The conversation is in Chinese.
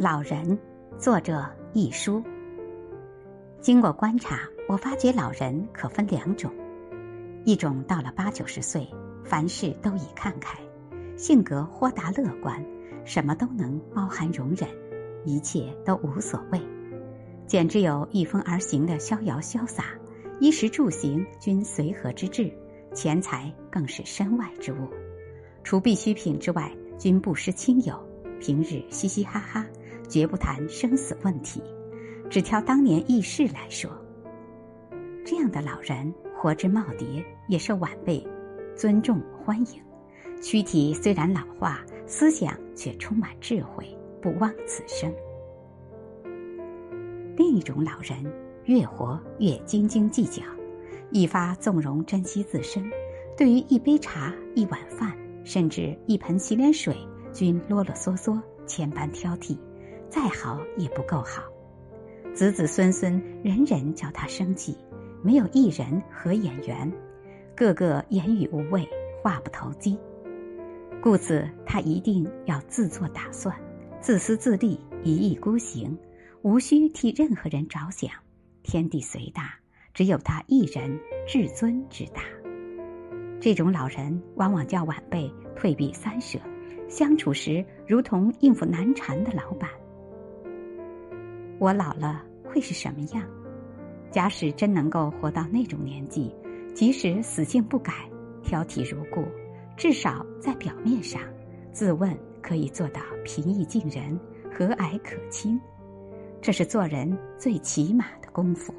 老人，作者一书。经过观察，我发觉老人可分两种：一种到了八九十岁，凡事都已看开，性格豁达乐观，什么都能包含容忍，一切都无所谓，简直有御风而行的逍遥潇洒，衣食住行均随和之至，钱财更是身外之物，除必需品之外，均不失亲友，平日嘻嘻哈哈。绝不谈生死问题，只挑当年轶事来说。这样的老人活之耄耋，也受晚辈尊重欢迎。躯体虽然老化，思想却充满智慧，不枉此生。另一种老人，越活越斤斤计较，一发纵容珍惜自身，对于一杯茶、一碗饭，甚至一盆洗脸水，均啰啰嗦嗦，千般挑剔。再好也不够好，子子孙孙人人叫他生气，没有一人合眼缘，个个言语无味，话不投机。故此，他一定要自作打算，自私自利，一意孤行，无需替任何人着想。天地虽大，只有他一人至尊之大。这种老人往往叫晚辈退避三舍，相处时如同应付难缠的老板。我老了会是什么样？假使真能够活到那种年纪，即使死性不改、挑剔如故，至少在表面上，自问可以做到平易近人、和蔼可亲，这是做人最起码的功夫。